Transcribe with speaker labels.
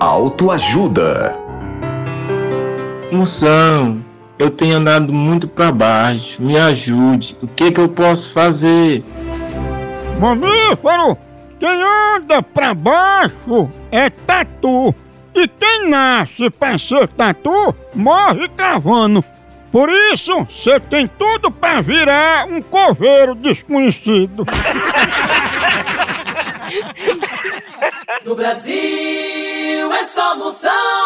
Speaker 1: Autoajuda.
Speaker 2: Moção, eu tenho andado muito para baixo. Me ajude. O que que eu posso fazer?
Speaker 3: Mamífero, quem anda pra baixo é tatu. E quem nasce pra ser tatu, morre cavando. Por isso, você tem tudo pra virar um coveiro desconhecido.
Speaker 4: No Brasil é só moção.